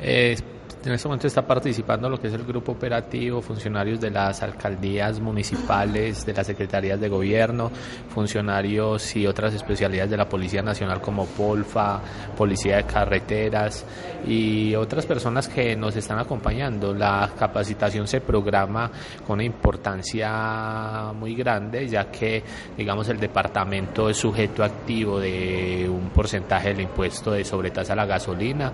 Eh, en este momento está participando lo que es el grupo operativo, funcionarios de las alcaldías municipales, de las secretarías de gobierno, funcionarios y otras especialidades de la Policía Nacional como Polfa, Policía de Carreteras y otras personas que nos están acompañando. La capacitación se programa con una importancia muy grande, ya que, digamos, el departamento es sujeto activo de un porcentaje del impuesto de sobretasa a la gasolina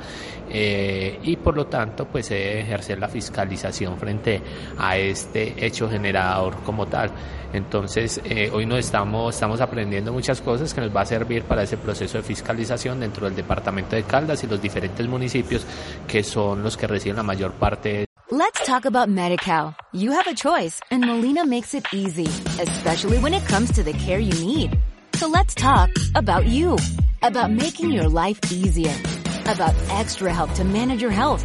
eh, y por lo tanto pues se debe ejercer la fiscalización frente a este hecho generador como tal. Entonces eh, hoy nos estamos, estamos aprendiendo muchas cosas que nos va a servir para ese proceso de fiscalización dentro del departamento de Caldas y los diferentes municipios que son los que reciben la mayor parte. Let's talk about MediCal. You have a choice and Molina makes it easy, especially when it comes to the care you need. So let's talk about you, about making your life easier, about extra help to manage your health.